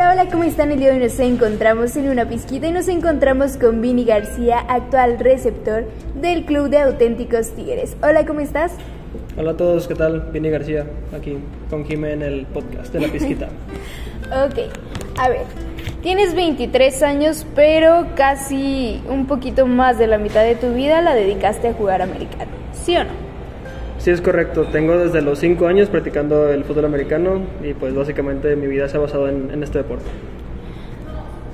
Hola, hola, ¿cómo están? El día de hoy nos encontramos en una pizquita y nos encontramos con Vini García, actual receptor del Club de Auténticos Tigres. Hola, ¿cómo estás? Hola a todos, ¿qué tal? Vini García, aquí con Jimé en el podcast de La Pizquita. ok, a ver, tienes 23 años, pero casi un poquito más de la mitad de tu vida la dedicaste a jugar americano, ¿sí o no? Sí, es correcto. Tengo desde los 5 años practicando el fútbol americano y pues básicamente mi vida se ha basado en, este deporte.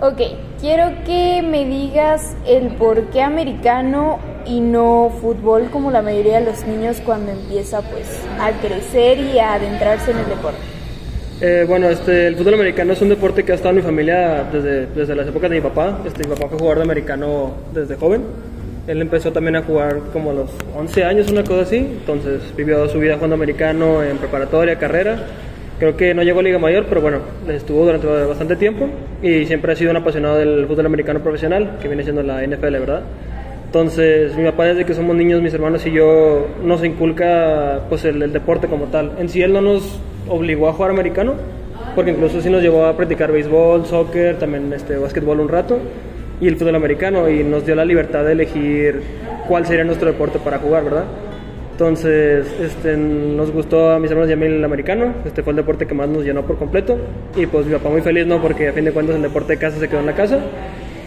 Ok, quiero que me digas el por qué americano y no fútbol como la mayoría de los niños cuando empieza pues a crecer y a adentrarse en el deporte. Eh, bueno, este, el fútbol americano es un deporte que ha estado en mi familia desde, desde las épocas de mi papá. Este, mi papá fue jugador de americano desde joven él empezó también a jugar como a los 11 años, una cosa así. Entonces vivió su vida jugando americano en preparatoria, carrera. Creo que no llegó a Liga Mayor, pero bueno, estuvo durante bastante tiempo y siempre ha sido un apasionado del fútbol americano profesional, que viene siendo la NFL, ¿verdad? Entonces, mi papá desde que somos niños, mis hermanos y yo, nos inculca pues el, deporte como tal. En sí, él no nos obligó a jugar americano, porque incluso sí nos llevó a practicar béisbol, soccer, también este, básquetbol un rato y el fútbol americano y nos dio la libertad de elegir cuál sería nuestro deporte para jugar, ¿verdad? Entonces, este, nos gustó a mis hermanos y a mí el americano, este fue el deporte que más nos llenó por completo y pues mi papá muy feliz, ¿no? Porque a fin de cuentas el deporte de casa se quedó en la casa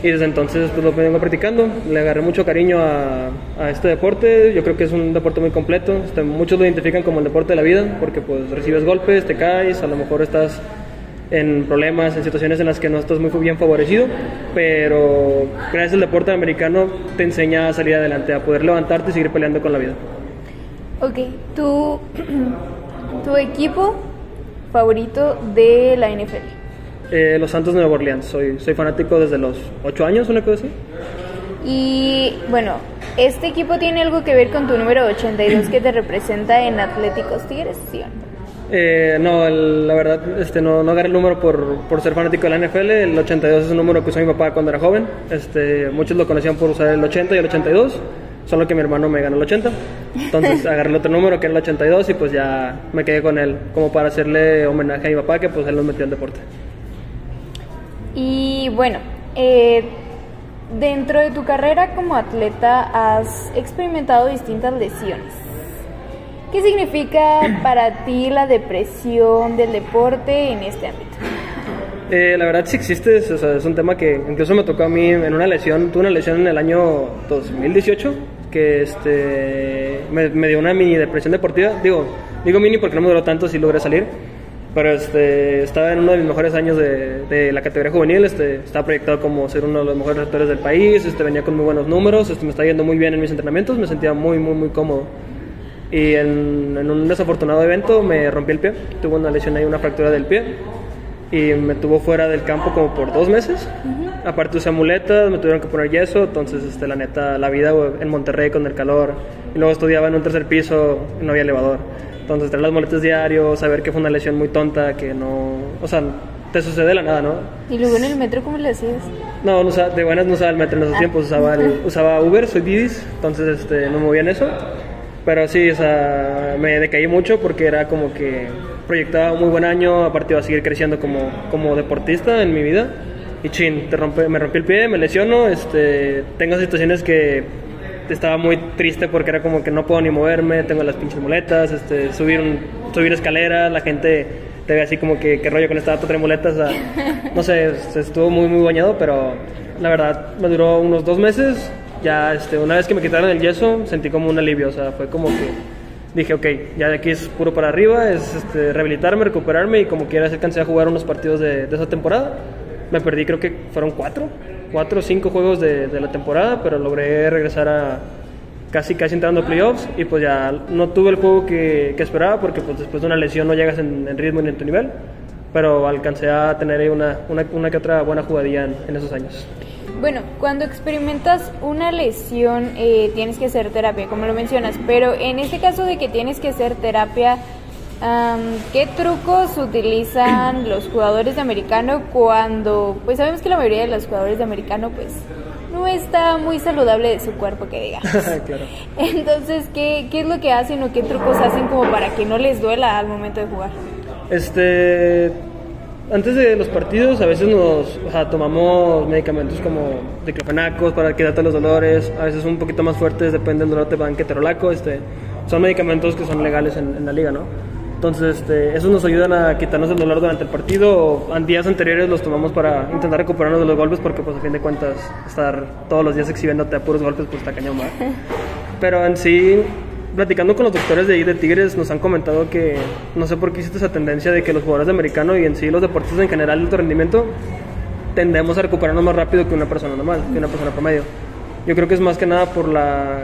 y desde entonces pues lo vengo practicando, le agarré mucho cariño a, a, este deporte, yo creo que es un deporte muy completo, este, muchos lo identifican como el deporte de la vida porque pues recibes golpes, te caes, a lo mejor estás en problemas, en situaciones en las que no estás muy bien favorecido, pero gracias al deporte americano te enseña a salir adelante, a poder levantarte y seguir peleando con la vida. Ok, ¿tu, tu equipo favorito de la NFL? Eh, los Santos de Nueva Orleans, soy, soy fanático desde los 8 años, una cosa así. Y bueno, ¿este equipo tiene algo que ver con tu número 82 que te representa en Atléticos Tigres? ¿Sí eh, no, la verdad, este, no, no agarré el número por, por, ser fanático de la NFL. El 82 es un número que usó mi papá cuando era joven. Este, muchos lo conocían por usar el 80 y el 82, solo que mi hermano me ganó el 80. Entonces agarré el otro número que era el 82 y pues ya me quedé con él, como para hacerle homenaje a mi papá que pues él nos metió en deporte. Y bueno, eh, dentro de tu carrera como atleta has experimentado distintas lesiones. ¿Qué significa para ti la depresión del deporte en este ámbito? Eh, la verdad sí existe, es, es un tema que incluso me tocó a mí en una lesión, tuve una lesión en el año 2018 que este, me, dio una mini depresión deportiva, digo, digo mini porque no me duró tanto, si logré salir, pero este, estaba en uno de mis mejores años de, de la categoría juvenil, este, estaba proyectado como ser uno de los mejores receptores del país, este, venía con muy buenos números, este, me estaba yendo muy bien en mis entrenamientos, me sentía muy, muy, muy cómodo y en, un desafortunado evento me rompí el pie, tuve una lesión ahí, una fractura del pie y me tuvo fuera del campo como por dos meses. Aparte usé muletas, me tuvieron que poner yeso, entonces este, la neta, la vida en Monterrey con el calor y luego estudiaba en un tercer piso y no había elevador. Entonces traer las muletas diario, saber que fue una lesión muy tonta, que no, o sea, te sucede de la nada, ¿no? ¿Y luego en el metro cómo le hacías? No, no de buenas no usaba el metro en esos ah. tiempos, usaba, usaba Uber, soy Didis, entonces este, no me movía en eso. Pero sí, o sea, me decaí mucho porque era como que proyectaba un muy buen año, aparte iba a seguir creciendo como, como deportista en mi vida. Y chin, te rompe, me rompí el pie, me lesiono, este, tengo situaciones que estaba muy triste porque era como que no puedo ni moverme, tengo las pinches muletas, este, subir, subir escaleras, la gente te ve así como que, qué rollo con esta de muletas, no sé, estuvo muy muy bañado, pero la verdad me duró unos dos meses, ya este, una vez que me quitaron el yeso sentí como un alivio, o sea, fue como que dije, ok, ya de aquí es puro para arriba, es este, rehabilitarme, recuperarme y como quiera alcancé a jugar unos partidos de, de, esa temporada. Me perdí, creo que fueron cuatro, cuatro o cinco juegos de, de, la temporada, pero logré regresar a casi casi entrando a playoffs y pues ya no tuve el juego que, que esperaba porque pues después de una lesión no llegas en, en, ritmo ni en tu nivel, pero alcancé a tener una, una, una que otra buena jugadilla en, en esos años. Bueno, cuando experimentas una lesión eh, tienes que hacer terapia, como lo mencionas, pero en este caso de que tienes que hacer terapia, ¿qué trucos utilizan los jugadores de americano cuando, pues sabemos que la mayoría de los jugadores de americano, pues no está muy saludable de su cuerpo, que diga. claro. Entonces, ¿qué, ¿qué es lo que hacen o qué trucos hacen como para que no les duela al momento de jugar? Este antes de los partidos a veces nos o sea, tomamos medicamentos como diclofenacos para quitarte los dolores, a veces un poquito más fuertes, depende del dolor, te van este, son medicamentos que son legales en, en la liga, ¿no? Entonces, este, esos nos ayudan a quitarnos el dolor durante el partido. O en días anteriores los tomamos para intentar recuperarnos de los golpes, porque, pues, a fin de cuentas, estar todos los días exhibiéndote a puros golpes, pues está cañón, ¿verdad? Pero en sí, platicando con los doctores de ahí de Tigres, nos han comentado que no sé por qué existe esa tendencia de que los jugadores de americano y en sí los deportistas en general de alto rendimiento tendemos a recuperarnos más rápido que una persona normal, que una persona promedio. Yo creo que es más que nada por la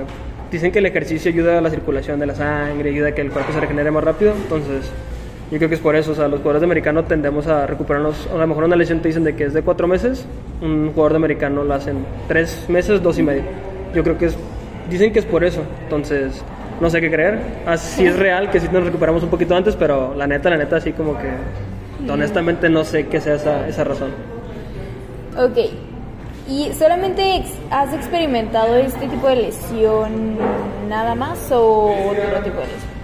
dicen que el ejercicio ayuda a la circulación de la sangre, ayuda a que el cuerpo se regenere más rápido, entonces yo creo que es por eso, o sea, los jugadores de americano tendemos a recuperarnos, a lo mejor una lesión te dicen de que es de cuatro meses, un jugador de americano lo hacen tres meses, dos y medio. Yo creo que es, dicen que es por eso, entonces no sé qué creer, así es real que sí nos recuperamos un poquito antes, pero la neta, la neta, así como que honestamente no sé qué sea esa, esa razón. Ok. ¿Y solamente ex- has experimentado este tipo de lesión nada más o otro tipo de lesión?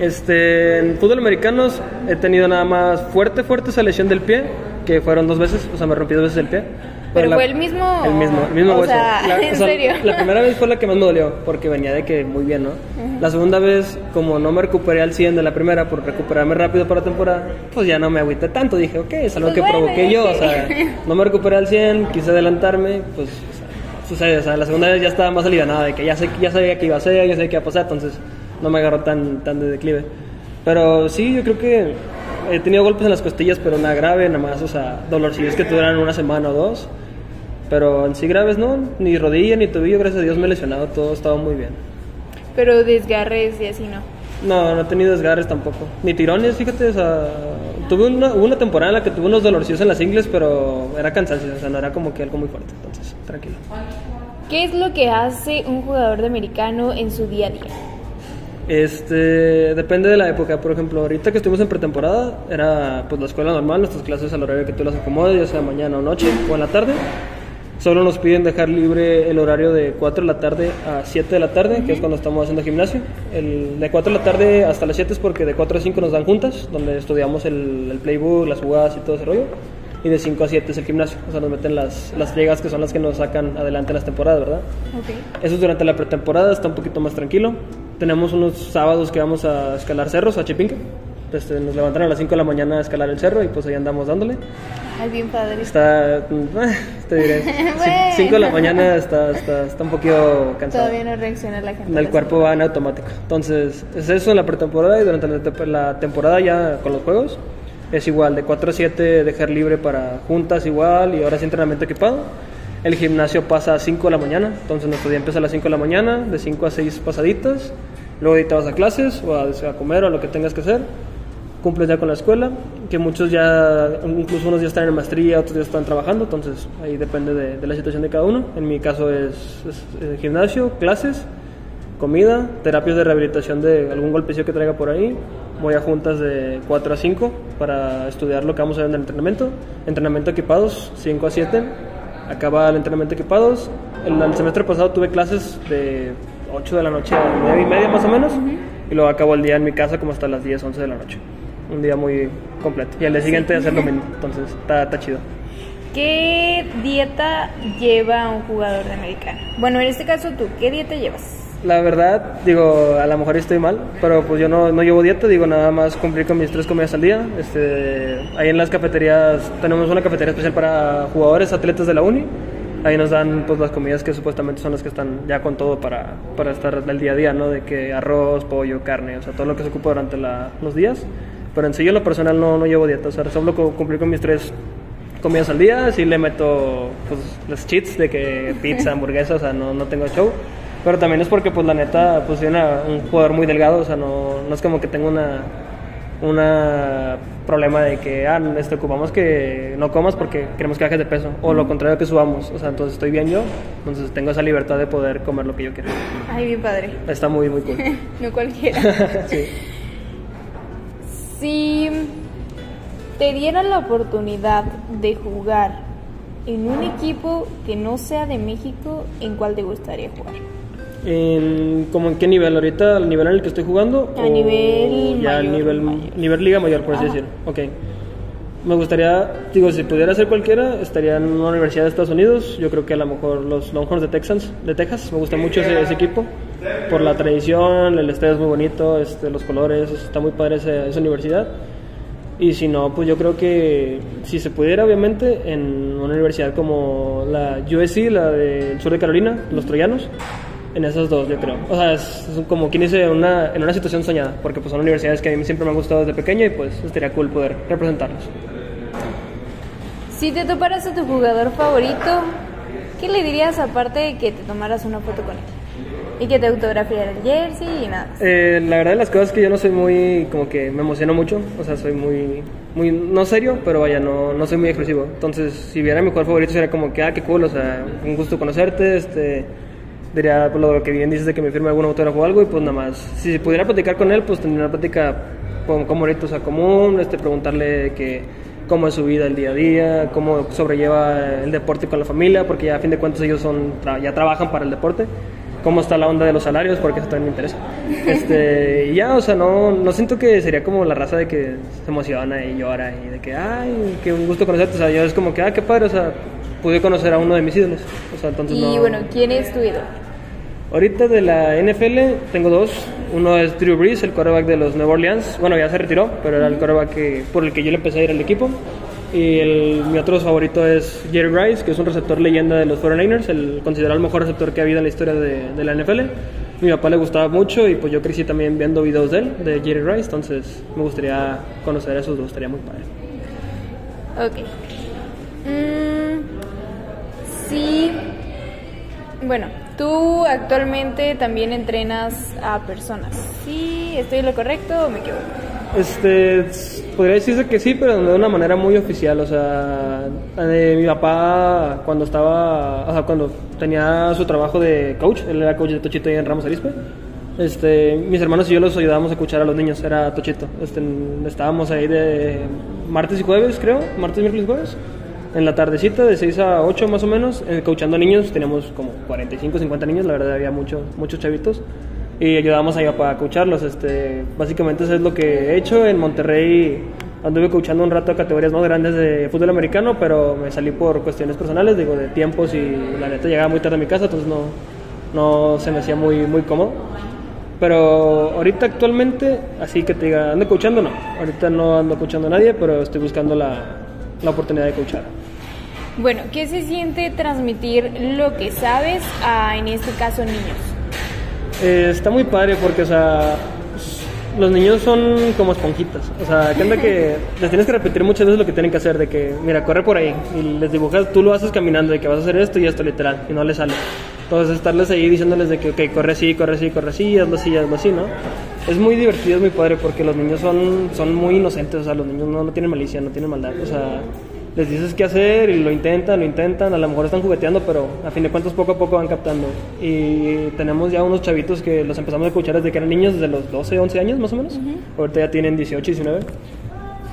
Este, en fútbol americanos he tenido nada más fuerte, fuerte esa lesión del pie, que fueron dos veces, o sea, me rompí dos veces el pie. ¿Pero la- fue el mismo? El mismo, el mismo O hueso. sea, ¿en serio? La primera vez fue la que más me dolió, porque venía de que muy bien, ¿no? La segunda vez, como no me recuperé al 100 de la primera por recuperarme rápido para la temporada, pues ya no me agüité tanto. Dije, ok, es algo Pues que bueno, provoqué yo, o que- sea, no me recuperé al 100, quise adelantarme, pues o sea, sucede. O sea, la segunda vez ya estaba más alivianada, de que ya, sé, ya sabía qué iba a hacer, ya sabía qué iba a pasar, entonces no me agarró tan, tan de declive. Pero sí, yo creo que he tenido golpes en las costillas, pero nada grave, nada más, o sea, dolorcillos que duran una semana o dos. Pero en sí graves no, ni rodilla ni tobillo, gracias a Dios me he lesionado, todo estaba muy bien. Pero desgarres y así no. No, no he tenido desgarres tampoco, ni tirones, fíjate, o sea, tuve una, una temporada en la que tuve unos dolorcillos en las ingles, pero era cansancio, o sea, no era como que algo muy fuerte, entonces, tranquilo. ¿Qué es lo que hace un jugador de americano en su día a día? Este, depende de la época, por ejemplo, ahorita que estuvimos en pretemporada, era pues la escuela normal, nuestras clases al horario que tú las acomodes, ya sea mañana o noche o en la tarde. Solo nos piden dejar libre el horario de 4 de la tarde a 7 de la tarde, que es cuando estamos haciendo gimnasio. El de 4 de la tarde hasta las 7 es porque de 4 a 5 nos dan juntas, donde estudiamos el, el playbook, las jugadas y todo ese rollo. Y de 5 a 7 es el gimnasio, o sea, nos meten las, las llegas que son las que nos sacan adelante las temporadas, ¿verdad? Ok. Eso es durante la pretemporada, está un poquito más tranquilo. Tenemos unos sábados que vamos a escalar cerros, a Chipinque. Este, nos levantaron a las 5 de la mañana a escalar el cerro y pues ahí andamos dándole. Ay, bien padre. Está, mm, te diré, Bueno. 5 de la mañana está, está, está un poquito cansado. Todavía no reacciona la gente. El cuerpo va en automático. Entonces, es eso en la pretemporada y durante la, te- la temporada ya con los juegos. Es igual, de 4 a 7 dejar libre para juntas igual y ahora sí entrenamiento equipado. El gimnasio pasa a 5 de la mañana, entonces nuestro día empieza a las 5 de la mañana, de 5 a 6 pasaditas. Luego te vas a clases o a, a comer o a lo que tengas que hacer. Cumples ya con la escuela, que muchos ya, incluso unos ya están en maestría, otros ya están trabajando, entonces ahí depende de, de la situación de cada uno. En mi caso es, es, eh, gimnasio, clases, comida, terapias de rehabilitación de algún golpecillo que traiga por ahí. Voy a juntas de 4 a 5 para estudiar lo que vamos a ver en el entrenamiento. Entrenamiento equipados, 5 a 7. Acaba el entrenamiento equipados. El, el semestre pasado tuve clases de 8 de la noche a 9 y media más o menos. Y luego acabo el día en mi casa como hasta las 10, 11 de la noche. Un día muy completo. Y al día siguiente hacer lo mismo. Entonces está, está chido. ¿Qué dieta lleva un jugador de americano? Bueno, en este caso tú, ¿qué dieta llevas? La verdad, digo, a lo mejor estoy mal, pero pues yo no, no llevo dieta, digo, nada más cumplir con mis tres comidas al día. Este, ahí en las cafeterías, tenemos una cafetería especial para jugadores, atletas de la uni. Ahí nos dan pues las comidas que supuestamente son las que están ya con todo para, para estar del día a día, ¿no? De que arroz, pollo, carne, o sea, todo lo que se ocupa durante la- los días. Pero en sí yo en lo personal no, no llevo dieta, o sea, solo cumplir con mis tres comidas al día, sí le meto pues los cheats de que pizza, hamburguesa, o sea, no, no tengo show. Pero también es porque pues la neta, pues soy una- un jugador muy delgado, o sea, no, no es como que tengo una una problema de que ah, este, ocupamos que no comas porque queremos que bajes de peso o lo contrario que subamos, o sea, entonces estoy bien yo, entonces tengo esa libertad de poder comer lo que yo quiera. Ay, bien padre. Está muy muy cool. No cualquiera. sí. Si te dieran la oportunidad de jugar en un equipo que no sea de México, ¿en cuál te gustaría jugar? En, ¿Cómo en qué nivel? ¿Ahorita al nivel en el que estoy jugando? A nivel ya mayor, nivel, mayor. nivel liga mayor, por así decirlo. Ok. me gustaría, digo, si pudiera ser cualquiera, estaría en una universidad de Estados Unidos. Yo creo que a lo mejor los Longhorns de Texas, de Texas, me gusta mucho ese, ese equipo. Por la tradición, el estadio es muy bonito, este, los colores, está muy padre esa, universidad. Y si no, pues yo creo que si se pudiera, obviamente, en una universidad como la USC, la del sur de Carolina, los troyanos, en esas dos, yo creo. O sea, es, es como quien dice, una, en una situación soñada, porque pues son universidades que a mí siempre me han gustado desde pequeño y pues estaría cool poder representarlos. Si te toparas a tu jugador favorito, ¿qué le dirías aparte de que te tomaras una foto con él? Y que te autografiara el jersey y nada. Eh, la verdad de las cosas es que yo no soy muy, como que me emociono mucho, o sea, soy muy, muy, no serio, pero vaya, no, no soy muy expresivo. Entonces, si viera mi jugador favorito sería como que, ah, qué cool, o sea, un gusto conocerte, este, diría pues, lo que bien dices de que me firme algún autógrafo o algo y pues nada más. Si pudiera platicar con él, pues tendría una plática como, como ahorita, o sea, común, este, preguntarle que cómo es su vida el día a día, cómo sobrelleva el deporte con la familia, porque ya a fin de cuentas ellos son, ya trabajan para el deporte, cómo está la onda de los salarios, porque eso también me interesa. Este, y ya, o sea, no, no siento que sería como la raza de que se emociona y llora y de que, ay, qué un gusto conocerte, o sea, yo es como que, ah, qué padre, o sea, pude conocer a uno de mis ídolos, o sea, entonces Y no... bueno, ¿quién es tu ídolo? Ahorita de la NFL tengo dos. Uno es Drew Brees, el quarterback de los Nueva Orleans. Bueno, ya se retiró, pero era el quarterback que, por el que yo le empecé a ir al equipo. Y el- mi otro favorito es Jerry Rice, que es un receptor leyenda de los 49ers, el considerado el mejor receptor que ha habido en la historia de, de la NFL. Mi papá le gustaba mucho y pues yo crecí también viendo videos de él, de Jerry Rice, entonces me gustaría conocer a esos dos, estaría muy padre. Ok. Mm, sí. Bueno, tú actualmente también entrenas a personas. ¿Sí? ¿Estoy en lo correcto o me equivoco? Este, podría decirse que sí, pero de una manera muy oficial. O sea, eh, mi papá cuando estaba, o sea, cuando tenía su trabajo de coach, él era coach de Tochito ahí en Ramos Arispe. Este, mis hermanos y yo los ayudábamos a escuchar a los niños, era Tochito. Este, estábamos ahí de martes y jueves, creo, martes, miércoles y jueves. En la tardecita, de 6 a 8 más o menos, eh, coachando a niños, teníamos como 45, 50 niños, la verdad había mucho, muchos chavitos y ayudábamos a mi papá a coacharlos. Este, básicamente eso es lo que he hecho. En Monterrey anduve coachando un rato a categorías más grandes de fútbol americano, pero me salí por cuestiones personales, digo, de tiempos y la neta llegaba muy tarde a mi casa, entonces no, no se me hacía muy, muy cómodo. Pero ahorita actualmente, así que te diga, ando coachando, no. Ahorita no ando coachando a nadie, pero estoy buscando la, la oportunidad de coachar. Bueno, ¿qué se siente transmitir lo que sabes a, en este caso, niños? Eh, está muy padre porque, o sea, los niños son como esponjitas. O sea, que onda que les tienes que repetir muchas veces lo que tienen que hacer, de que, mira, corre por ahí. Y les dibujas, tú lo haces caminando, de que vas a hacer esto y esto literal, y no les sale. Entonces, estarles ahí diciéndoles de que, ok, corre así, corre así, corre así, hazlo así, hazlo así, ¿no? Es muy divertido, es muy padre porque los niños son, son muy inocentes, o sea, los niños no, no tienen malicia, no tienen maldad, o sea, les dices qué hacer y lo intentan, lo intentan, a lo mejor están jugueteando, pero a fin de cuentas poco a poco van captando. Y tenemos ya unos chavitos que los empezamos a escuchar desde que eran niños, desde los 12, 11 años más o menos. Ahorita ya tienen 18, 19.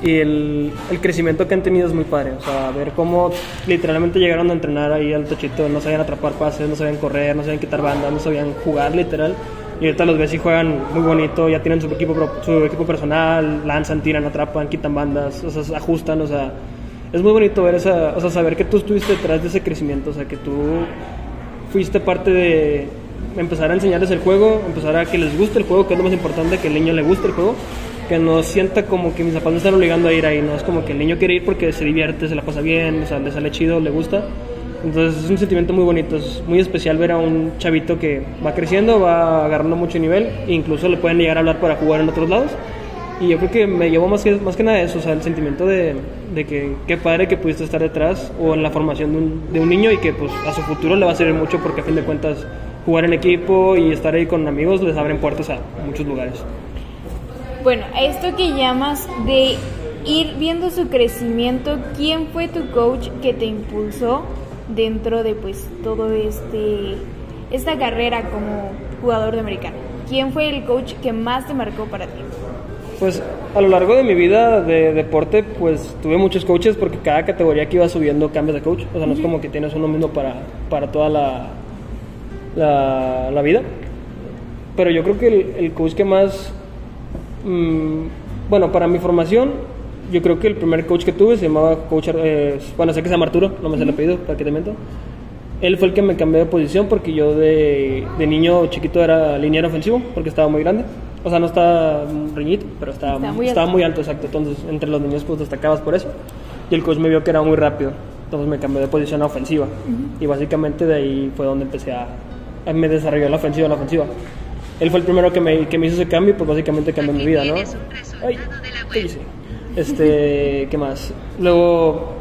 Y el, el crecimiento que han tenido es muy padre. O sea, ver cómo literalmente llegaron a entrenar ahí al tochito, no sabían atrapar pases, no sabían correr, no sabían quitar bandas, no sabían jugar literal. Y ahorita los ves y juegan muy bonito, ya tienen su equipo, su equipo personal, lanzan, tiran, atrapan, quitan bandas, o sea, ajustan, o sea, es muy bonito ver esa, o sea, saber que tú estuviste detrás de ese crecimiento, o sea, que tú fuiste parte de empezar a enseñarles el juego, empezar a que les guste el juego, que es lo más importante, que el niño le guste el juego, que no sienta como que mis papás me están obligando a ir ahí, no es como que el niño quiere ir porque se divierte, se la pasa bien, o sea, le sale chido, le gusta. Entonces es un sentimiento muy bonito, es muy especial ver a un chavito que va creciendo, va agarrando mucho nivel, incluso le pueden llegar a hablar para jugar en otros lados. Y yo creo que me llevó más que, más que nada eso, o sea, el sentimiento de, de que qué padre que pudiste estar detrás o en la formación de un, de un niño y que pues a su futuro le va a servir mucho porque a fin de cuentas jugar en equipo y estar ahí con amigos les abren puertas a muchos lugares. Bueno, esto que llamas de ir viendo su crecimiento, ¿quién fue tu coach que te impulsó dentro de pues todo este esta carrera como jugador de americano? ¿Quién fue el coach que más te marcó para ti? Pues a lo largo de mi vida de deporte, pues tuve muchos coaches porque cada categoría que iba subiendo cambias de coach. O sea, no es como que tienes uno mismo para, para toda la, la, la vida. Pero yo creo que el, el coach que más, mm, bueno, para mi formación, yo creo que el primer coach que tuve se llamaba coach, eh, bueno, sé que se llama Arturo, no me sé el apellido, para que te miento. Él fue el que me cambió de posición porque yo de, de niño chiquito era liniero ofensivo porque estaba muy grande. O sea, no estaba reñito, pero estaba, Estaba muy estaba alto. muy alto, exacto. Entonces, entre los niños, pues destacabas por eso. Y el coach me vio que era muy rápido. Entonces me cambió de posición a ofensiva. Y básicamente de ahí fue donde empecé a. a- me desarrolló la ofensiva, la ofensiva. Él fue el primero que me, que me hizo ese cambio pues básicamente cambió mi vida, ¿no? Ay, ¿qué hice? Este, ¿qué más? Luego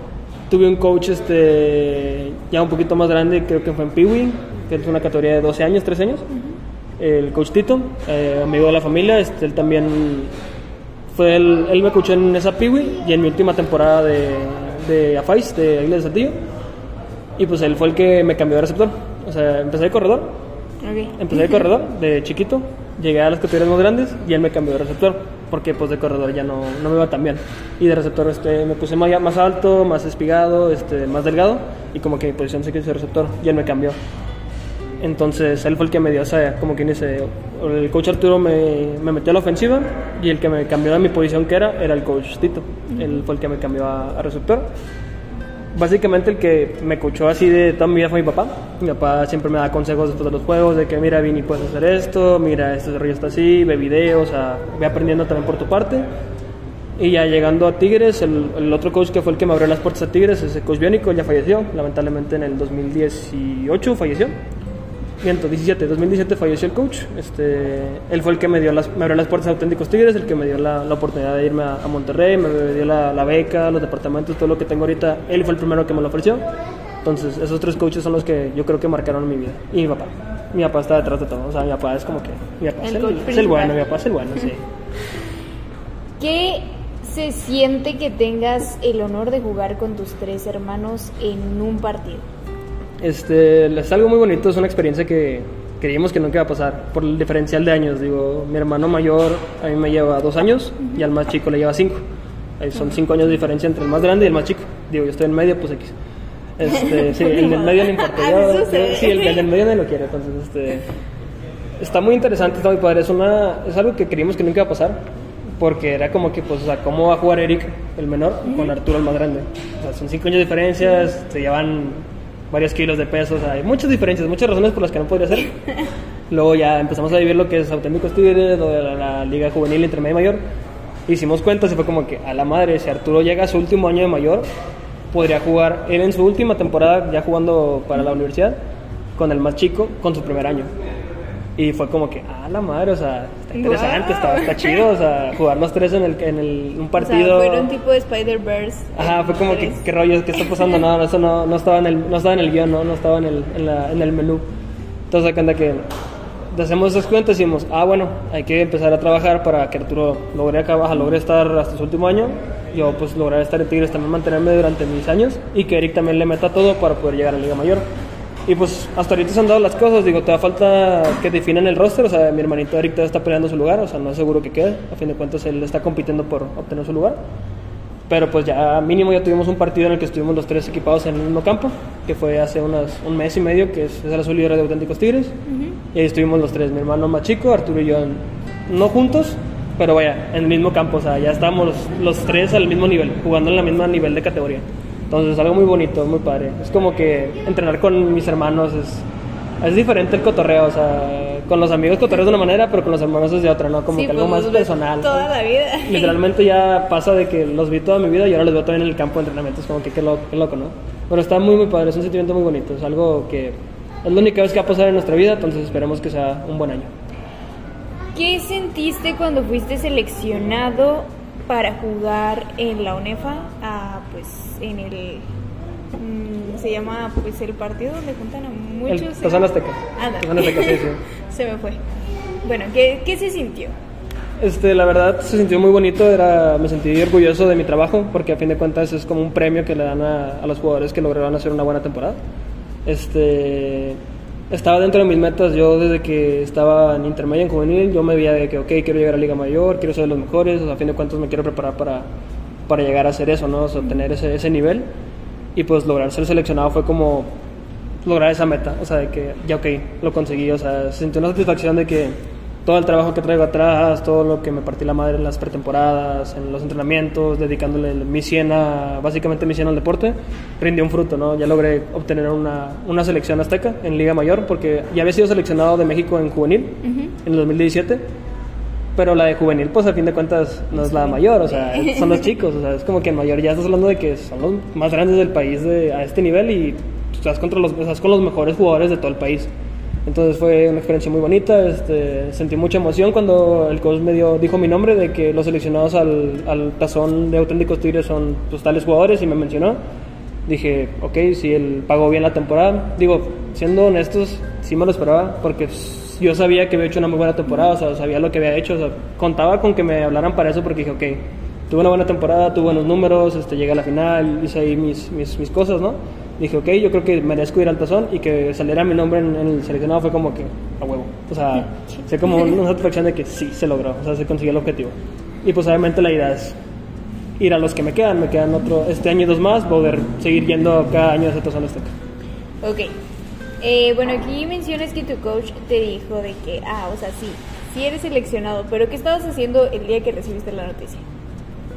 tuve un coach este, ya un poquito más grande, creo que fue en Peewee, que es una categoría de 12 años, 13 años. El coach Tito, eh, amigo de la familia, este, él también fue el, él me coachó en esa Peewee y en mi última temporada de, de AFAIS, de Águila de Saltillo. Y pues él fue el que me cambió de receptor. O sea, empecé de corredor, Ok. empecé de corredor, de chiquito, llegué a las categorías más grandes y él me cambió de receptor, porque pues de corredor ya no, no me iba tan bien. Y de receptor este, me puse más, más alto, más espigado, este, más delgado, y como que mi posición se quise receptor, y él me cambió. Entonces él fue el que me dio esa, como quien dice, el coach Arturo me, me metió a la ofensiva y el que me cambió de mi posición que era, era el coach Tito. Él fue el que me cambió a, a receptor. Básicamente el que me coachó así de toda mi vida fue mi papá. Mi papá siempre me da consejos después de los juegos de que mira Vini puedes hacer esto, mira este rollo está así, ve videos, o sea, ve aprendiendo también por tu parte. Y ya llegando a Tigres, el, el otro coach que fue el que me abrió las puertas a Tigres, ese coach biónico, ya falleció, lamentablemente en el 2018 falleció. Miento, 17, 2017 falleció el coach. Este, él fue el que me, dio las, me abrió las puertas a Auténticos Tigres, el que me dio la, la oportunidad de irme a, a Monterrey, me dio la, la beca, los departamentos, todo lo que tengo ahorita. Él fue el primero que me lo ofreció. Entonces, esos tres coaches son los que yo creo que marcaron mi vida. Y mi papá. Mi papá está detrás de todo. O sea, mi papá es como que. Mi papá El es, el, es bueno, mi papá es el bueno, sí. ¿Qué se siente que tengas el honor de jugar con tus tres hermanos en un partido? Este, es algo muy bonito, es una experiencia que creíamos que nunca iba a pasar por el diferencial de años. Digo, mi hermano mayor a mí me lleva dos años y al más chico le lleva cinco. Ahí son cinco años de diferencia entre el más grande y el más chico. Digo, yo estoy en medio, pues X. Este, sí, el del medio no importa. Yo- Eso sé. yo- sí, el, el del medio no lo quiere, entonces este, está muy interesante, está muy padre. Es, una, es algo que creímos que nunca iba a pasar. Porque era como que, pues, o sea, ¿cómo va a jugar Eric, el menor, con Arturo, el más grande? O sea, son cinco años de diferencias, se llevan varios kilos de peso, o sea, hay muchas diferencias, muchas razones por las que no podría ser. Luego ya empezamos a vivir lo que es Auténticos Tigres, de la, la Liga Juvenil Intermedia y Mayor. Hicimos cuentas y fue como que, a la madre, si Arturo llega a su último año de mayor, podría jugar, él en su última temporada, ya jugando para la universidad, con el más chico, con su primer año. Y fue como que, a la madre, o sea, está interesante, está, está chido, o sea, jugar los tres en, el, en el, un partido. O sea, fueron tipo de Spider-Verse. Ajá, fue como que. ¿qué rollo? ¿Qué está pasando? No, eso no, no, estaba en el, no estaba en el guion, no, no estaba en el, en, la- en el menú. Entonces, acá anda que hacemos esas cuentas y decimos, ah, bueno, hay que empezar a trabajar para que Arturo logre acabar, logre estar hasta su último año. Yo, pues, lograr estar en Tigres, también mantenerme durante mis años y que Eric también le meta todo para poder llegar a la Liga Mayor. Y pues hasta ahorita se han dado las cosas, digo, te da falta que definan el roster, o sea, mi hermanito Eric todavía está peleando su lugar, o sea, no es seguro que quede, a fin de cuentas él está compitiendo por obtener su lugar. Pero pues ya mínimo ya tuvimos un partido en el que estuvimos los tres equipados en el mismo campo, que fue hace unas, un mes y medio, que es, es el azul y de auténticos Tigres. Y ahí estuvimos los tres, mi hermano más chico, Arturo y yo, en- no juntos, pero vaya, en el mismo campo, o sea, ya estábamos los, los tres al mismo nivel, jugando en la misma nivel de categoría. Entonces es algo muy bonito, muy padre. Es como que entrenar con mis hermanos es, es diferente el cotorreo, o sea, con los amigos cotorreos de una manera, pero con los hermanos es de otra, ¿no? Como Sí, que algo pues, más personal. Toda la vida. Literalmente ya pasa de que los vi toda mi vida y ahora los veo también en el campo de entrenamiento. Es como que qué loco, qué loco, ¿no? Pero está muy, muy padre, es un sentimiento muy bonito. Es algo que es la única vez que va a pasar en nuestra vida, entonces esperemos que sea un buen año. ¿Qué sentiste cuando fuiste seleccionado para jugar en la UNEFA? Ah, pues en el. mm, se llama pues el partido donde juntan a muchos. Tazón Azteca. Anda. Tazón Azteca, sí, sí. se me fue. Bueno, ¿qué, qué se sintió? Este, la verdad se sintió muy bonito, era, me sentí orgulloso de mi trabajo, porque a fin de cuentas es como un premio que le dan a, a los jugadores que lograron hacer una buena temporada. Este, estaba dentro de mis metas, yo desde que estaba en intermedio en juvenil, yo me veía de que, ok, quiero llegar a Liga Mayor, quiero ser de los mejores, o sea, a fin de cuentas me quiero preparar para, para llegar a hacer eso, ¿no? O sea, tener ese, ese nivel, y pues lograr ser seleccionado fue como lograr esa meta, o sea, de que ya, ok, lo conseguí, o sea, sentí una satisfacción de que todo el trabajo que traigo atrás, todo lo que me partí la madre en las pretemporadas, en los entrenamientos, dedicándole mi 100 a, básicamente mi 100 al deporte, rindió un fruto, ¿no? Ya logré obtener una, una selección azteca en Liga Mayor, porque ya había sido seleccionado de México en juvenil, en el 2017, pero la de juvenil, pues a fin de cuentas no es la mayor, o sea, son los chicos, o sea, es como que en mayor ya estás hablando de que son los más grandes del país de, a este nivel y estás, contra los, estás con los mejores jugadores de todo el país. Entonces fue una experiencia muy bonita, este, sentí mucha emoción cuando el coach me dio, dijo mi nombre de que los seleccionados al, al tazón de auténticos tigres son pues, tales jugadores y me mencionó. Dije, ok, si él pagó bien la temporada. Digo, siendo honestos, sí me lo esperaba porque yo sabía que había hecho una muy buena temporada, o sea, sabía lo que había hecho, contaba con que me hablaran para eso porque dije, ok, tuve una buena temporada, tuve buenos números, este, llegué a la final, hice ahí mis cosas, ¿no? Dije, ok, yo creo que merezco ir al tazón y que saliera mi nombre en, el seleccionado fue como que a huevo. O sea, sé como una satisfacción de que sí se logró, o sea, se consiguió el objetivo. Y pues obviamente la idea es ir a los que me quedan, me quedan otro, este año y dos más, poder seguir yendo cada año a ese tazón azteca. Ok. Eh, bueno, aquí mencionas que tu coach te dijo de que, ah, o sea, sí, sí eres seleccionado, pero ¿qué estabas haciendo el día que recibiste la noticia?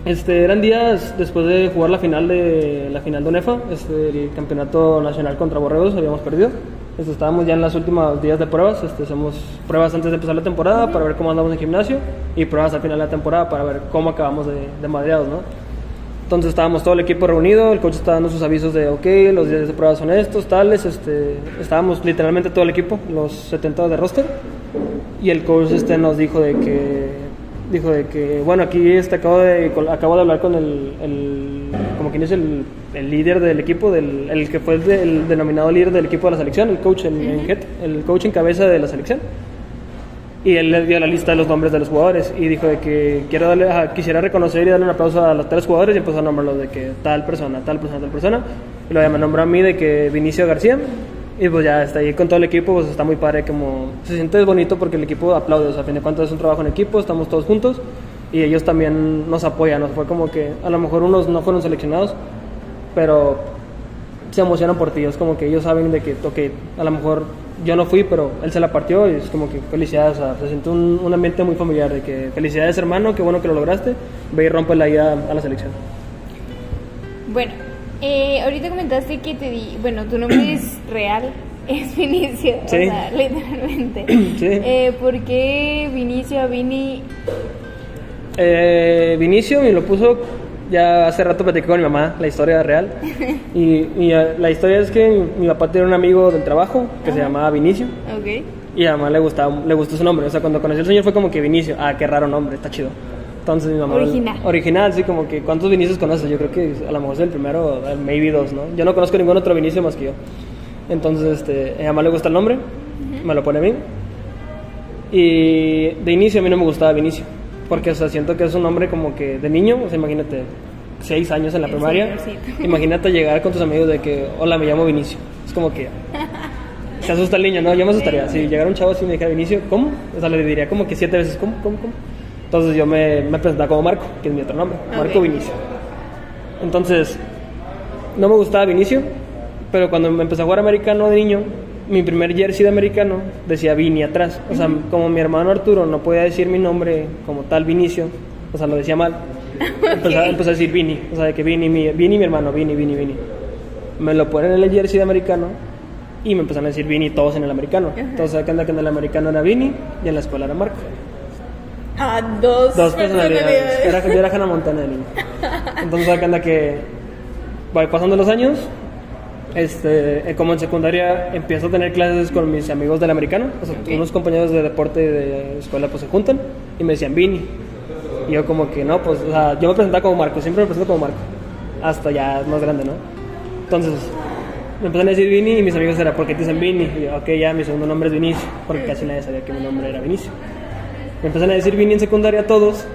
Este, eran días después de jugar la final de la final de UNEFA, este, el campeonato nacional contra Borregos, habíamos perdido. Este, estábamos ya en los últimos días de pruebas, este, hacemos pruebas antes de empezar la temporada para ver cómo andamos en gimnasio y pruebas al final de la temporada para ver cómo acabamos de, de madreados, ¿no? Entonces estábamos todo el equipo reunido, el coach estaba dando sus avisos de, ok, los días de pruebas son estos, tales, este, estábamos literalmente todo el equipo, los 70 de roster, y el coach este, nos dijo de que dijo de que, bueno, aquí este, acabo, de, acabo de hablar con el, el como quien es el, el, líder del equipo, del, el que fue el, denominado líder del equipo de la selección, el coach en, el coach en cabeza de la selección. Y él le dio la lista de los nombres de los jugadores y dijo de que quiero darle, quisiera reconocer y darle un aplauso a los tres jugadores y empezó a nombrarlos de que tal persona, tal persona, tal persona. Y luego me nombró a mí de que Vinicio García, y pues ya está ahí con todo el equipo, pues está muy padre, como se siente bonito porque el equipo aplaude, o sea, a fin de cuentas es un trabajo en equipo, estamos todos juntos y ellos también nos apoyan, nos fue como que a lo mejor unos no fueron seleccionados, pero se emocionan por ti, es como que ellos saben de que, ok, a lo mejor yo no fui, pero él se la partió y es como que felicidades, o sea, se siente un, un, ambiente muy familiar de que felicidades hermano, qué bueno que lo lograste, ve y rompe la ida a la selección. Bueno, eh, ahorita comentaste que te di, bueno, tu nombre es real, es Vinicio, o sea, literalmente. Sí. Eh, ¿Por qué Vinicio, Vini? Eh, Vinicio me lo puso, ya hace rato platicé con mi mamá la historia real. y, eh, la historia es que mi, papá tenía un amigo del trabajo que se llamaba Vinicio. Ok. Y a mamá le, gustaba, le gustó su nombre, o sea, cuando conoció al señor fue como que Vinicio, ah, qué raro nombre, está chido. Entonces mi mamá... Original. Original, sí, como que ¿cuántos Vinicius conoces? Yo creo que a lo mejor es el primero, maybe dos, ¿no? Yo no conozco ningún otro Vinicio más que yo. Entonces, este, a mi mamá le gusta el nombre, me lo pone a mí. Y de inicio a mí no me gustaba Vinicio, porque, o sea, siento que es un nombre como que de niño, o sea, imagínate, seis años en la primaria, imagínate llegar con tus amigos de que, hola, me llamo Vinicio. Es como que... Se asusta el niño, ¿no? Yo me asustaría. Si llegara un chavo así y me dijera Vinicio, ¿cómo? O sea, le diría como que siete veces, ¿cómo? ¿Cómo? ¿Cómo? Entonces yo me, me presentaba como Marco, que es mi otro nombre, Marco Vinicio. Entonces, no me gustaba Vinicio, pero cuando me empecé a jugar americano de niño, mi primer jersey de americano decía Vini atrás. O sea, como mi hermano Arturo no podía decir mi nombre como tal Vinicio, o sea, lo decía mal. Empecé, a, empecé a decir Vini, o sea, de que Vini, mi, Vini, mi hermano, Vini, Vini, Vini. Me lo ponen en el jersey de americano y me empezaron a decir Vini todos en el americano. Entonces, acá anda que en el americano era Vini y en la escuela era Marco. Ah, dos, dos personalidades. Era, yo era Hannah Montana de niño. Entonces acá anda que va pasando los años. Este, eh, como en secundaria empiezo a tener clases con mis amigos del americano, o sea, unos compañeros de deporte de escuela pues se juntan y me decían Vini. Y yo como que no, pues, o sea, yo me presentaba como Marco, siempre me presento como Marco, hasta ya más grande, ¿no? Entonces, me empezaron a decir Vini y mis amigos eran, ¿por qué te dicen Vini? Y yo, ok, ya, mi segundo nombre es Vinicio, porque casi nadie sabía que mi nombre era Vinicio. Me empezaron a decir Vini en secundaria a todos.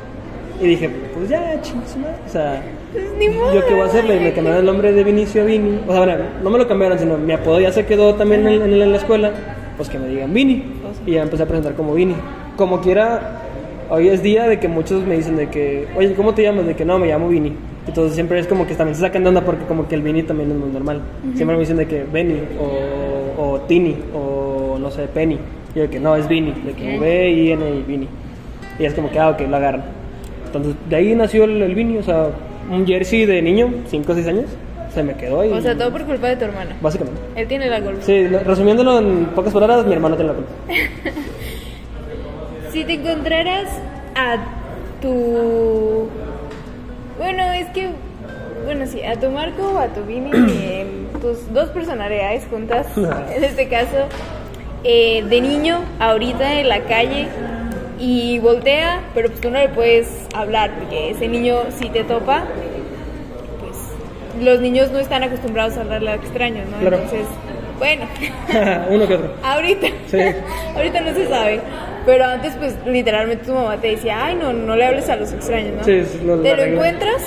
Y dije, pues ya, chingos, o sea, pues yo qué voy a hacerle, me cambiaron el nombre de Vinicio a Vini. O sea, bueno, no me lo cambiaron, sino mi apodo ya se quedó también en, en, la escuela. Pues que me digan Vini. Y ya empecé a presentar como Vini. Como quiera, hoy es día de que muchos me dicen de que, oye, ¿cómo te llamas? De que no, me llamo Vini. Entonces siempre es como que también se sacan de onda porque como que el Vini también es muy normal. Siempre me dicen de que Benny o, o Tini o no sé, Penny. Y yo que no, es Vini, de que V, I, N y Vini. Y es como que, ah, ok, lo agarran. Entonces, de ahí nació el, el Vini, o sea, un jersey de niño, 5 o 6 años, se me quedó y... O sea, todo por culpa de tu hermano. Básicamente. Él tiene la culpa. Sí, lo- resumiéndolo en pocas palabras, mi hermano tiene la culpa. Si te encontraras a tu... Bueno, es que... Bueno, sí, a tu Marco o a tu Vini, tus dos personalidades juntas, en este caso, eh, de niño, ahorita en la calle, y voltea, pero pues tú no le puedes hablar, porque ese niño si te topa, pues los niños no están acostumbrados a hablarle a extraños, ¿no? Claro. Entonces, bueno, Uno que otro. Ahorita. Sí. Ahorita no se sabe. Pero antes, pues, literalmente tu mamá te decía, ay, no, no le hables a los extraños, ¿no? Sí, ¿Te lo encuentras?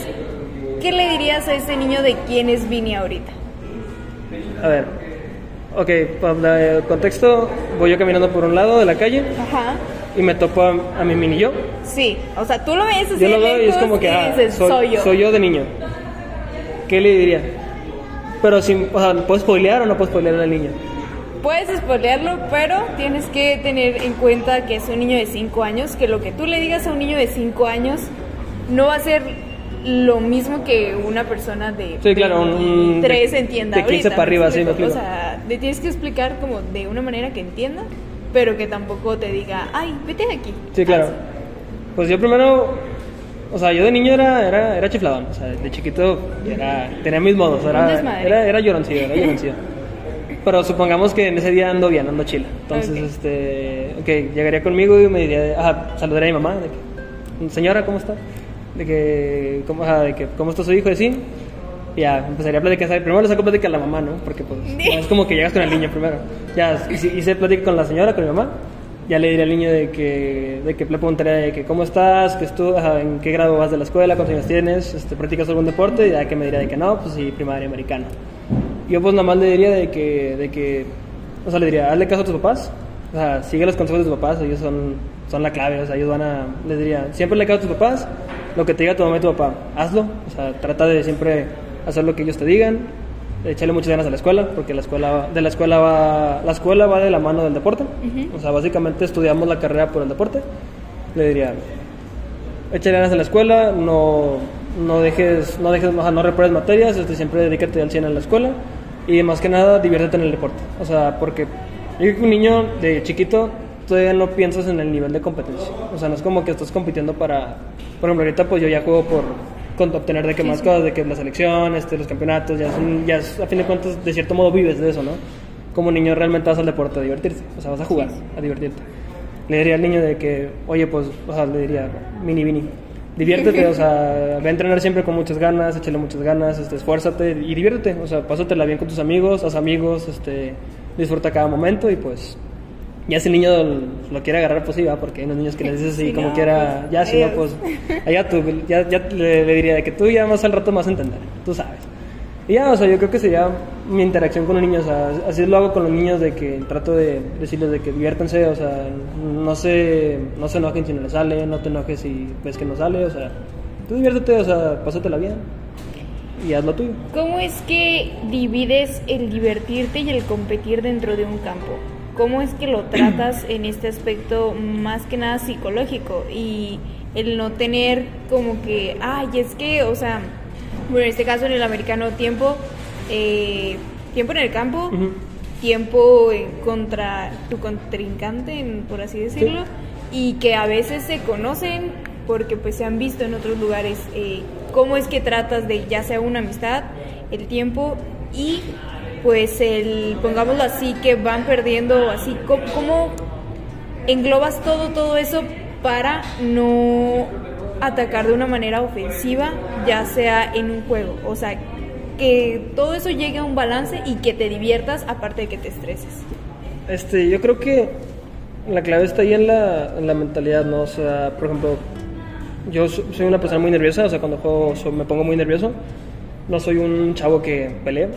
¿Qué le dirías a ese niño de quién es Vini ahorita? A ver. Ok, para el contexto, voy yo caminando por un lado de la calle Ajá. y me topo a, a mi mini yo. Sí, o sea, tú lo ves así Yo lo veo y es como que, ah, dices, soy, yo. soy yo de niño. ¿Qué le diría? Pero sin, o sea, ¿puedo spoilear o no puedo spoilear al niño? Puedes spoilearlo, pero tienes que tener en cuenta que es un niño de 5 años, que lo que tú le digas a un niño de 5 años no va a ser lo mismo que una persona de Sí, claro, un- un- 3 de- entienda de 15 ahorita, para arriba, sí? O sea, le tienes que explicar como de una manera que entienda, pero que tampoco te diga, ay, vete de aquí. Sí, claro. Pues yo primero, o sea, yo de niño era, era, era chifladón, o sea, de chiquito era, tenía mis modos, era, era, era lloroncillo, era lloroncillo. Pero supongamos que en ese día ando bien, ando chila. Entonces, Ok. este, ok, llegaría conmigo y me diría, ajá, saludaría a mi mamá, de que, señora, ¿cómo está? De que, ¿cómo, ajá, de que, ¿cómo está su hijo? Y así. Ya, empezaría a platicar, primero le saco plática a la mamá, ¿no? Porque pues, no es como que llegas con el niño primero. Ya, hice, hice plática con la señora, con mi mamá. Ya le diré al niño de que, de que le preguntaría de que cómo estás, que ajá, en qué grado vas de la escuela, cuántos años tienes, este, practicas algún deporte, y ya que me diría de que no, pues sí, primaria americana. Yo pues nada más le diría de que, de que, o sea, le diría, hazle caso a tus papás, o sea, sigue los consejos de tus papás, ellos son, son la clave, o sea, ellos van a, les diría, siempre le caso a tus papás, lo que te diga tu mamá y tu papá, hazlo, o sea, trata de siempre hacer lo que ellos te digan, echarle muchas ganas a la escuela, porque la escuela, de la escuela va, la escuela va de la mano del deporte, o sea, básicamente estudiamos la carrera por el deporte, le diría, échale ganas a la escuela, no, no dejes, no dejes, o sea, no repruebes materias, este, siempre dedícate al 100 a la escuela y más que nada diviértete en el deporte. O sea, porque yo creo que un niño de chiquito todavía no piensas en el nivel de competencia. O sea, no es como que estás compitiendo para, por ejemplo, ahorita pues yo ya juego por con obtener de que más cosas, de que la selección, este, los campeonatos, ya es, un- ya es, a fin de cuentas, de cierto modo vives de eso, ¿no? Como niño realmente vas al deporte a divertirte, o sea, vas a jugar, a divertirte le diría al niño de que, oye, pues, o sea, le diría, mini, mini, diviértete, o sea, ve a entrenar siempre con muchas ganas, échale muchas ganas, este, esfuérzate y diviértete, o sea, pásatela bien con tus amigos, haz amigos, este, disfruta cada momento y pues, ya si el niño lo quiere agarrar, pues sí, va, porque hay unos niños que les dices así Si como no, quiera, pues, ya, si no, pues, allá tú, ya, ya le, le diría de que tú ya más al rato a entender, tú sabes. Y ya, o sea, yo creo que sería mi interacción con los niños, o sea, así lo hago con los niños de que trato de decirles de que diviértanse, o sea, no se, no se enojen si no les sale, no te enojes si ves que no sale, o sea, tú diviértete, o sea, pásatela bien y haz lo tuyo. ¿Cómo es que divides el divertirte y el competir dentro de un campo? ¿Cómo es que lo tratas en este aspecto más que nada psicológico y el no tener como que, ay, es que, o sea, bueno, en este caso en el americano tiempo, eh, tiempo en el campo, Ujú. tiempo en contra tu contrincante, por así decirlo, y que a veces se conocen porque pues se han visto en otros lugares eh, cómo es que tratas de ya sea una amistad, el tiempo y pues el, pongámoslo así, que van perdiendo así, ¿cómo, cómo englobas todo, todo eso para no atacar de una manera ofensiva, ya sea en un juego? O sea, que todo eso llegue a un balance y que te diviertas aparte de que te estreses. Este, yo creo que la clave está ahí en la, en la mentalidad, ¿no? O sea, por ejemplo, yo so- soy una persona muy nerviosa, o sea, cuando juego so- me pongo muy nervioso. No soy un chavo que pelee.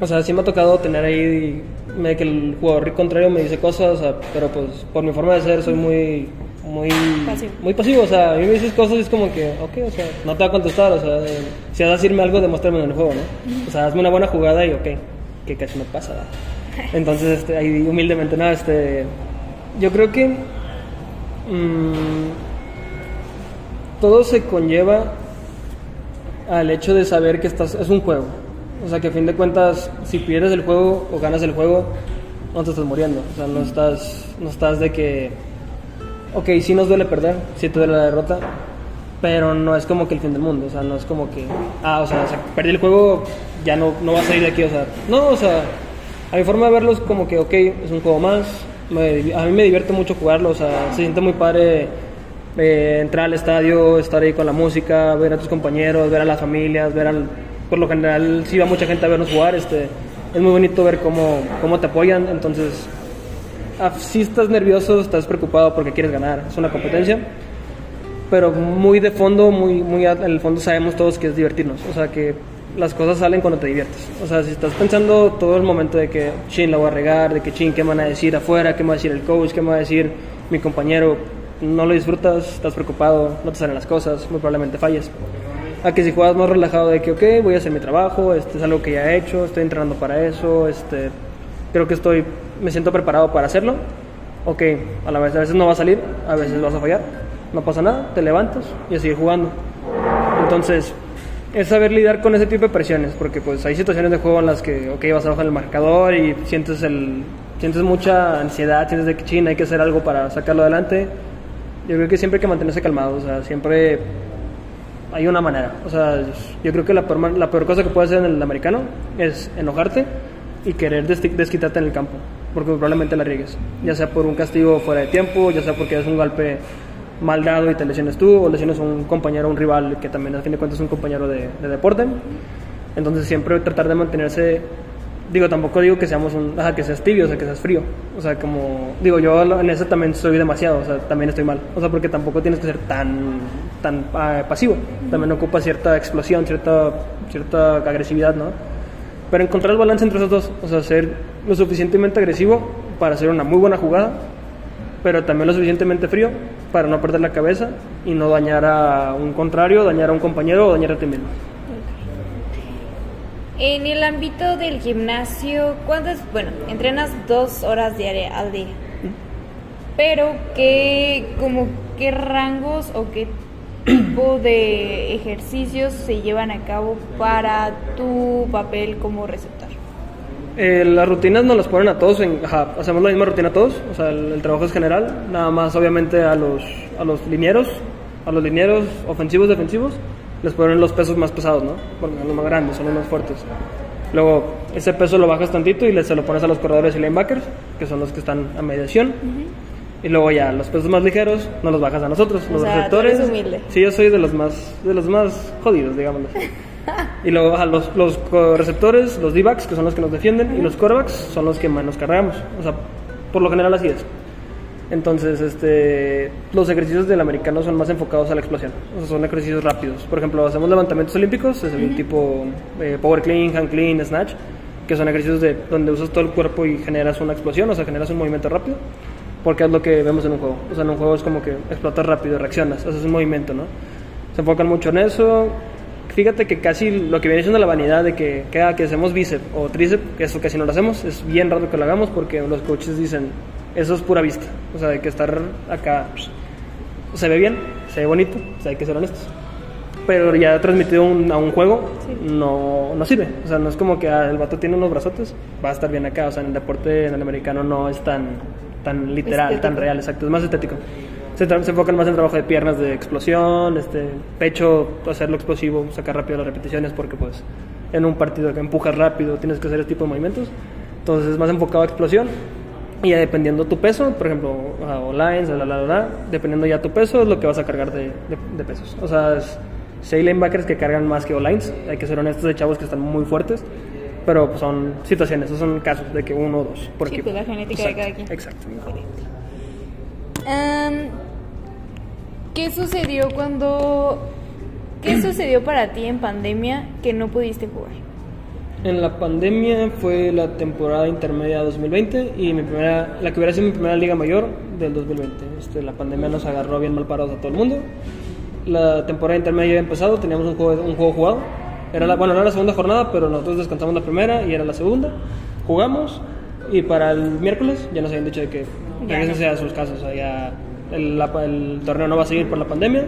O sea, sí me ha tocado tener ahí me- que el jugador contrario me dice cosas, o sea, pero pues por mi forma de ser soy muy muy Pasivo. muy pasivo, o sea, a mí me dices cosas y es como que, ok, o sea, no te voy a contestar, o sea, eh, si vas a decirme algo, demuéstrame en el juego, ¿no? O sea, hazme una buena jugada y ok, que casi me pasa, ¿verdad? Entonces, este, ahí humildemente, nada, este, Yo creo que mm, todo se conlleva al hecho de saber que estás, es un juego. O sea, que a fin de cuentas, si pierdes el juego o ganas el juego, no te estás muriendo. O sea, no estás, no estás de que, ok, sí nos duele perder, sí te duele la derrota, pero no es como que el fin del mundo. O sea, no es como que, ah, o sea, perdí el juego, ya no, no va a salir de aquí. O sea, no, o sea, a mi forma de verlo es como que, ok, es un juego más. a mí me divierte mucho jugarlo, o sea, se siente muy padre eh, entrar al estadio, estar ahí con la música, ver a tus compañeros, ver a las familias, ver al... Por lo general, si va mucha gente a vernos jugar, este, es muy bonito ver cómo, cómo te apoyan, entonces, ah, si estás nervioso, estás preocupado porque quieres ganar, es una competencia, pero muy de fondo, muy, muy en el fondo sabemos todos que es divertirnos, o sea que las cosas salen cuando te diviertes. O sea, si estás pensando todo el momento de que, chin, la voy a regar, de que, chin, ¿qué me van a decir afuera? ¿Qué me va a decir el coach? ¿Qué me va a decir mi compañero? No lo disfrutas, estás preocupado, no te salen las cosas, muy probablemente falles. A que si juegas más relajado de que, ok, voy a hacer mi trabajo, este es algo que ya he hecho, estoy entrenando para eso, este, creo que estoy, me siento preparado para hacerlo. Ok, a la vez, a veces no va a salir, a veces vas a fallar, no pasa nada, te levantas y a seguir jugando. Entonces, es saber lidiar con ese tipo de presiones, porque pues hay situaciones de juego en las que, ok, vas a bajar el marcador y sientes el sientes mucha ansiedad, sientes de que china, hay que hacer algo para sacarlo adelante yo creo que siempre hay que mantenerse calmado, o sea, siempre hay una manera. O sea, yo creo que la peor, la peor cosa que puede hacer en el americano es enojarte y querer desquitarte en el campo, porque probablemente la riegues, ya sea por un castigo fuera de tiempo, ya sea porque es un golpe mal dado y te lesiones tú, o lesiones a un compañero, un rival que también a fin de cuentas es un compañero de, de deporte. Entonces siempre tratar de mantenerse digo, tampoco digo que seamos un, que seas tibio, o sea, que seas frío. O sea, como, digo, yo en eso también soy demasiado, o sea, también estoy mal. O sea, porque tampoco tienes que ser tan, tan ah, pasivo. También ocupa cierta explosión, cierta, cierta agresividad, ¿no? Pero encontrar el balance entre esos dos, o sea, ser lo suficientemente agresivo para hacer una muy buena jugada, pero también lo suficientemente frío para no perder la cabeza y no dañar a un contrario, dañar a un compañero o dañar a ti mismo. En el ámbito del gimnasio, ¿cuántas? Bueno, entrenas dos horas diarias al día. Pero, ¿qué, como, ¿qué rangos o qué tipo de ejercicios se llevan a cabo para tu papel como receptor? Eh, las rutinas nos las ponen a todos, en, hacemos la misma rutina a todos, o sea, el, trabajo es general, nada más obviamente a los, a los linieros, a los linieros ofensivos, defensivos, les ponen los pesos más pesados, ¿no? Porque son los más grandes, son los más fuertes. Luego, ese peso lo bajas tantito y se lo pones a los corredores y linebackers, que son los que están a mediación. Y luego ya los pesos más ligeros no los bajas a nosotros, los receptores. Sí, yo soy de los más de los más jodidos, digamos. y luego a los, los receptores, los D-backs, que son los que nos defienden, y los quarterbacks son los que más nos cargamos. O sea, por lo general así es. Entonces, este, los ejercicios del americano son más enfocados a la explosión. O sea, son ejercicios rápidos. Por ejemplo, hacemos levantamientos olímpicos, es el tipo eh, power clean, hand clean, snatch, que son ejercicios de, donde usas todo el cuerpo y generas una explosión, o sea, generas un movimiento rápido, porque es lo que vemos en un juego. O sea, en un juego es como que explotas rápido, reaccionas, haces un movimiento, ¿no? Se enfocan mucho en eso. Fíjate que casi lo que viene siendo la vanidad de que, que, ah, que hacemos bíceps o tríceps, que eso casi no lo hacemos, es bien raro que lo hagamos porque los coaches dicen, eso es pura vista. O sea, de que estar acá se ve bien, se ve bonito, o sea, hay que ser honestos. Pero ya transmitido a un juego no, no sirve. O sea, no es como que ah, el vato tiene unos brazotes, va a estar bien acá. O sea, en el deporte, en el americano, no es tan, tan literal, tan real, exacto. Es más estético. Se, se, enfocan más en trabajo de piernas, de explosión, este, pecho, hacerlo explosivo, sacar rápido las repeticiones, porque pues en un partido que empujas rápido tienes que hacer este tipo de movimientos. Entonces es más enfocado a explosión y ya dependiendo tu peso, por ejemplo, o lines, la, la, la, dependiendo ya tu peso, es lo que vas a cargar de, de, pesos. O sea, si hay linebackers que cargan más que O-lines, hay que ser honestos de chavos que están muy fuertes, pero pues, son situaciones, son casos de que uno o dos por sí, Pues la genética de cada quien. Exacto. ¿Qué sucedió cuando... ¿Qué sucedió para ti en pandemia que no pudiste jugar? En la pandemia fue la temporada intermedia 2020 y mi primera, la que hubiera sido mi primera liga mayor del 2020. Este, la pandemia nos agarró bien mal parados a todo el mundo. La temporada intermedia ya había empezado, teníamos un juego, un juego jugado. Era la, bueno, no era la segunda jornada, pero nosotros descansamos la primera y era la segunda. Jugamos y para el miércoles ya nos habían dicho de que regresense a sus casas. O sea, ya el, la- el torneo no va a seguir por la pandemia.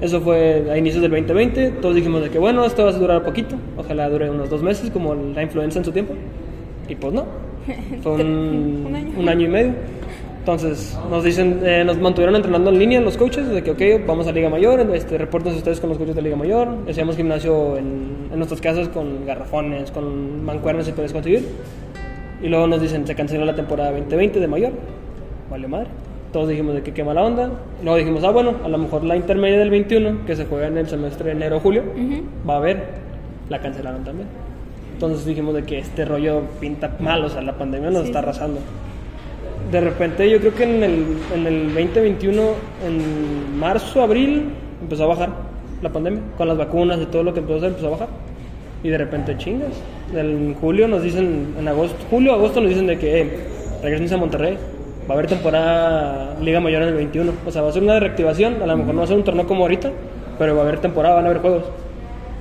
Eso fue a inicios del 2020. Todos dijimos de que bueno, esto va a durar poquito. Ojalá dure unos dos meses, como la influenza en su tiempo. Y pues no. Fue un, Un año. un año y medio. Entonces nos dicen, eh, nos mantuvieron entrenando en línea los coaches, de que ok, vamos a Liga Mayor, este, repórtense ustedes con los coaches de Liga Mayor. Hacíamos gimnasio en, en nuestras casas con garrafones, con mancuernas si puedes conseguir. Y luego nos dicen, se canceló la temporada 2020 de mayor. Vale madre. Todos dijimos de que qué mala onda. Luego dijimos, ah, bueno, a lo mejor la intermedia del 21, que se juega en el semestre enero-julio, va a haber. La cancelaron también. Entonces dijimos de que este rollo pinta mal, o sea, la pandemia nos Sí. está arrasando. De repente, yo creo que en el, en el 2021, en marzo, abril, empezó a bajar la pandemia. Con las vacunas y todo lo que empezó a hacer, empezó a bajar. Y de repente, chingas. En julio nos dicen, en agosto, julio, agosto nos dicen de que eh, regresen a Monterrey. Va a haber temporada Liga Mayor en el 21. O sea, va a ser una reactivación. A lo mejor no va a ser un torneo como ahorita, pero va a haber temporada, van a haber juegos.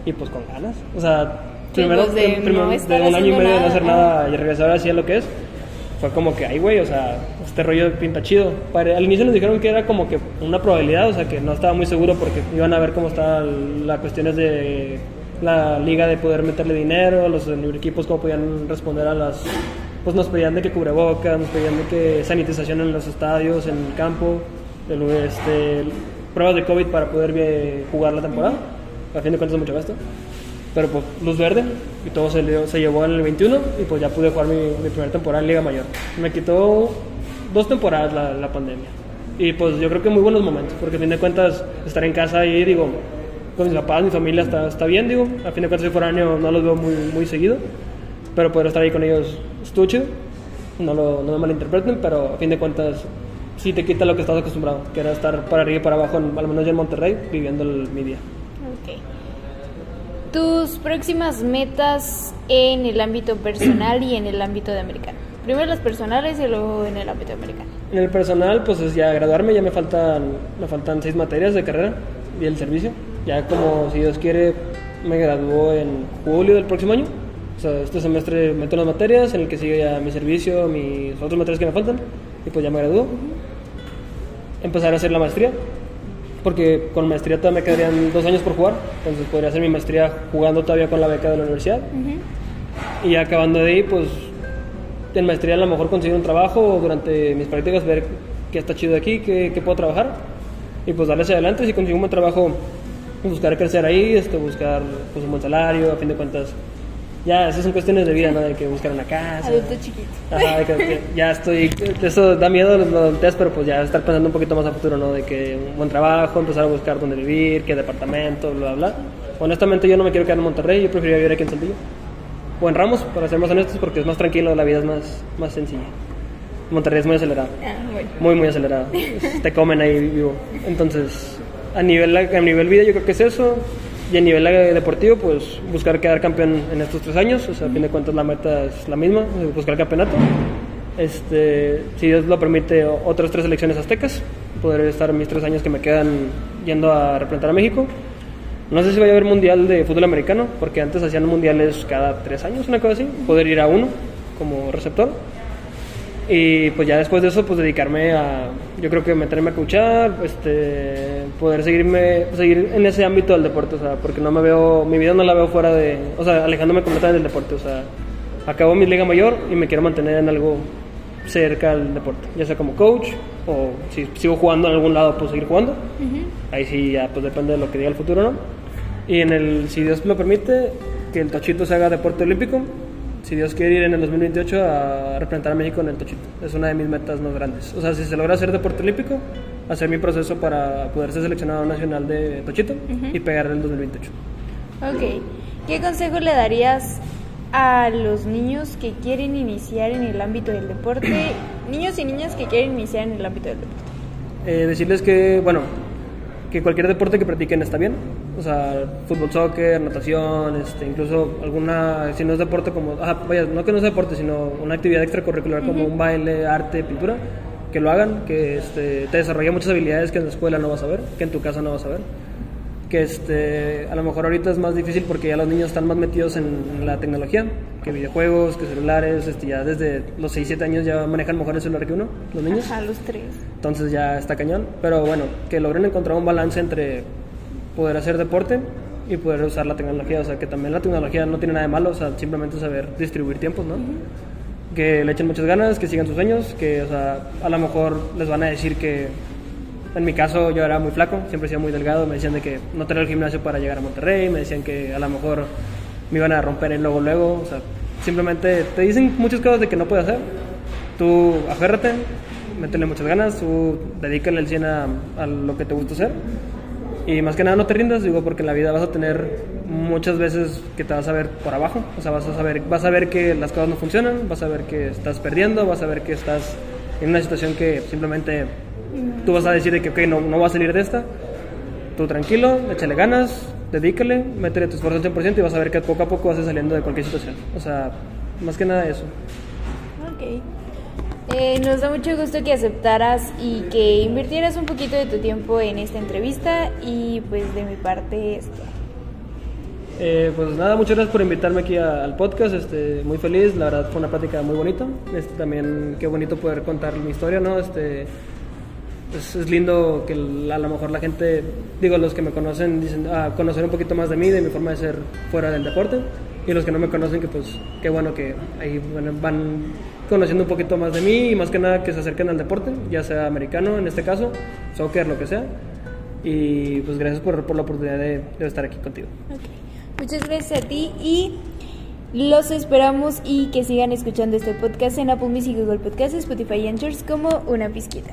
Y pues con ganas. O sea, Sí, primero, pues, de primero no de un año y medio de no hacer nada y regresar así a lo que es. Fue como que, ay, güey, o sea, este rollo pinta chido. Para- al inicio nos dijeron que era como que una probabilidad, o sea, que no estaba muy seguro porque iban a ver cómo estaban las cuestiones de la liga de poder meterle dinero, los equipos cómo podían responder a las... Pues nos pedían de que cubrebocas, nos pedían de que sanitización en los estadios, en el campo, el- este, pruebas de COVID para poder jugar la temporada. A fin de cuentas mucho gasto. Pero pues luz verde y todo se, llevó en el 21 y pues ya pude jugar mi, primera temporada en Liga Mayor. Me quitó dos temporadas la, la pandemia. Y pues yo creo que muy buenos momentos, porque a fin de cuentas estar en casa ahí, digo, con mis papás, mi familia está, está bien, digo. A fin de cuentas soy foráneo, no los veo muy, muy seguido, pero poder estar ahí con ellos estuvo chido. No, lo, no me malinterpreten, pero a fin de cuentas sí te quita lo que estás acostumbrado, que era estar para arriba y para abajo, en- al menos ya en Monterrey, viviendo el, mi día. Ok. Tus próximas metas en el ámbito personal y en el ámbito de americano. Primero las personales y luego en el ámbito americano. En el personal, pues es ya graduarme, ya me faltan, me faltan seis materias de carrera y el servicio. Ya como si Dios quiere, me graduó en julio del próximo año. O sea, este semestre meto unas materias, en el que sigue ya mi servicio, mis otras materias que me faltan, y pues ya me graduó. Empezar a hacer la maestría, porque con maestría todavía me quedarían dos años por jugar, entonces podría hacer mi maestría jugando todavía con la beca de la universidad. Y ya acabando de ahí, pues en maestría a lo mejor conseguir un trabajo o durante mis prácticas ver qué está chido aquí, qué, qué puedo trabajar y pues darle hacia adelante. Si consigo un buen trabajo, buscar crecer ahí, este, buscar pues, un buen salario, a fin de cuentas. Ya, esas son cuestiones de vida, ¿no? De que buscar una casa. Adulto chiquito. Ajá, de que, que ya estoy, eso da miedo los adultez, pero pues ya estar pensando un poquito más a futuro, ¿no? De que un buen trabajo, empezar a buscar dónde vivir, qué departamento, bla, bla. Honestamente yo no me quiero quedar en Monterrey, yo preferiría vivir aquí en Saltillo. O en Ramos, para ser más honestos, porque es más tranquilo, la vida es más, más sencilla. Monterrey es muy acelerado, Ah, bueno. muy, muy acelerado. Te comen ahí vivo. Entonces, a nivel, a nivel vida yo creo que es eso. Y a nivel deportivo, pues buscar quedar campeón en estos tres años. O sea, a fin de cuentas la meta es la misma, buscar campeonato. Este, si Dios lo permite, otras tres elecciones aztecas. Poder estar mis tres años que me quedan yendo a representar a México. No sé si vaya a haber mundial de fútbol americano, porque antes hacían mundiales cada tres años, una cosa así. Poder ir a uno como receptor. Y pues ya después de eso, pues dedicarme a, yo creo que meterme a coachar, este, poder seguirme, seguir en ese ámbito del deporte, o sea, porque no me veo, mi vida no la veo fuera de, o sea, alejándome completamente del deporte, o sea, acabo mi liga mayor y me quiero mantener en algo cerca al deporte, ya sea como coach o si sigo jugando en algún lado, pues seguir jugando. Ahí sí ya pues depende de lo que diga el futuro, ¿no? Y en el, si Dios lo permite, que el Tochito se haga deporte olímpico. Si Dios quiere ir en el 2028 a representar a México en el Tochito. Es una de mis metas más grandes. O sea, si se logra hacer deporte olímpico, hacer mi proceso para poder ser seleccionado nacional de Tochito y pegar en el 2028. Ok. ¿Qué consejo le darías a los niños que quieren iniciar en el ámbito del deporte? niños y niñas que quieren iniciar en el ámbito del deporte. Eh, decirles que, bueno, que cualquier deporte que practiquen está bien. O sea, fútbol, soccer, natación, este, incluso alguna, si no es deporte como, ah, vaya, no que no es deporte, sino una actividad extracurricular como un baile, arte, pintura, que lo hagan, que este, te desarrolla muchas habilidades que en la escuela no vas a ver, que en tu casa no vas a ver. Que este, a lo mejor ahorita es más difícil porque ya los niños están más metidos en, la tecnología, que videojuegos, que celulares, este, ya desde los 6, 7 años ya manejan mejor el celular que uno, los niños. A los 3. Entonces ya está cañón, pero bueno, que logren encontrar un balance entre poder hacer deporte y poder usar la tecnología, o sea, que también la tecnología no tiene nada de malo, o sea, simplemente saber distribuir tiempos, ¿no? Que le echen muchas ganas, que sigan sus sueños, que, o sea, a lo mejor les van a decir que en mi caso yo era muy flaco, siempre he sido muy delgado, me decían de que no tenía el gimnasio para llegar a Monterrey, me decían que a lo mejor me iban a romper el logo luego, o sea, simplemente te dicen muchas cosas de que no puedes hacer. Tú aférrate, métele muchas ganas, tú dedícale el 100 a, a lo que te gusta hacer. Y más que nada no te rindas, digo, porque en la vida vas a tener muchas veces que te vas a ver por abajo, o sea, vas a saber, vas a ver que las cosas no funcionan, vas a ver que estás perdiendo, vas a ver que estás en una situación que simplemente Tú vas a decir de que, ok, no, no va a salir de esta. Tú tranquilo, échale ganas, dedícale, métele tu esfuerzo al 100% y vas a ver que poco a poco vas a saliendo de cualquier situación. O sea, más que nada eso. Ok. Eh, nos da mucho gusto que aceptaras y que invirtieras un poquito de tu tiempo en esta entrevista y pues de mi parte esto. Eh, pues nada, muchas gracias por invitarme aquí al podcast, este, muy feliz, la verdad fue una plática muy bonita, este, también qué bonito poder contar mi historia, ¿no? Este, es, es, lindo que a lo mejor la gente, digo, los que me conocen dicen, ah, conocer un poquito más de mí, de mi forma de ser fuera del deporte, y los que no me conocen, que pues qué bueno que ahí van conociendo un poquito más de mí y más que nada que se acerquen al deporte, ya sea americano en este caso, soccer, lo que sea. Y pues gracias por, por la oportunidad de, de, estar aquí contigo. Muchas gracias a ti y los esperamos y que sigan escuchando este podcast en Apple Music, Google Podcasts, Spotify y Anchors como una pizquita.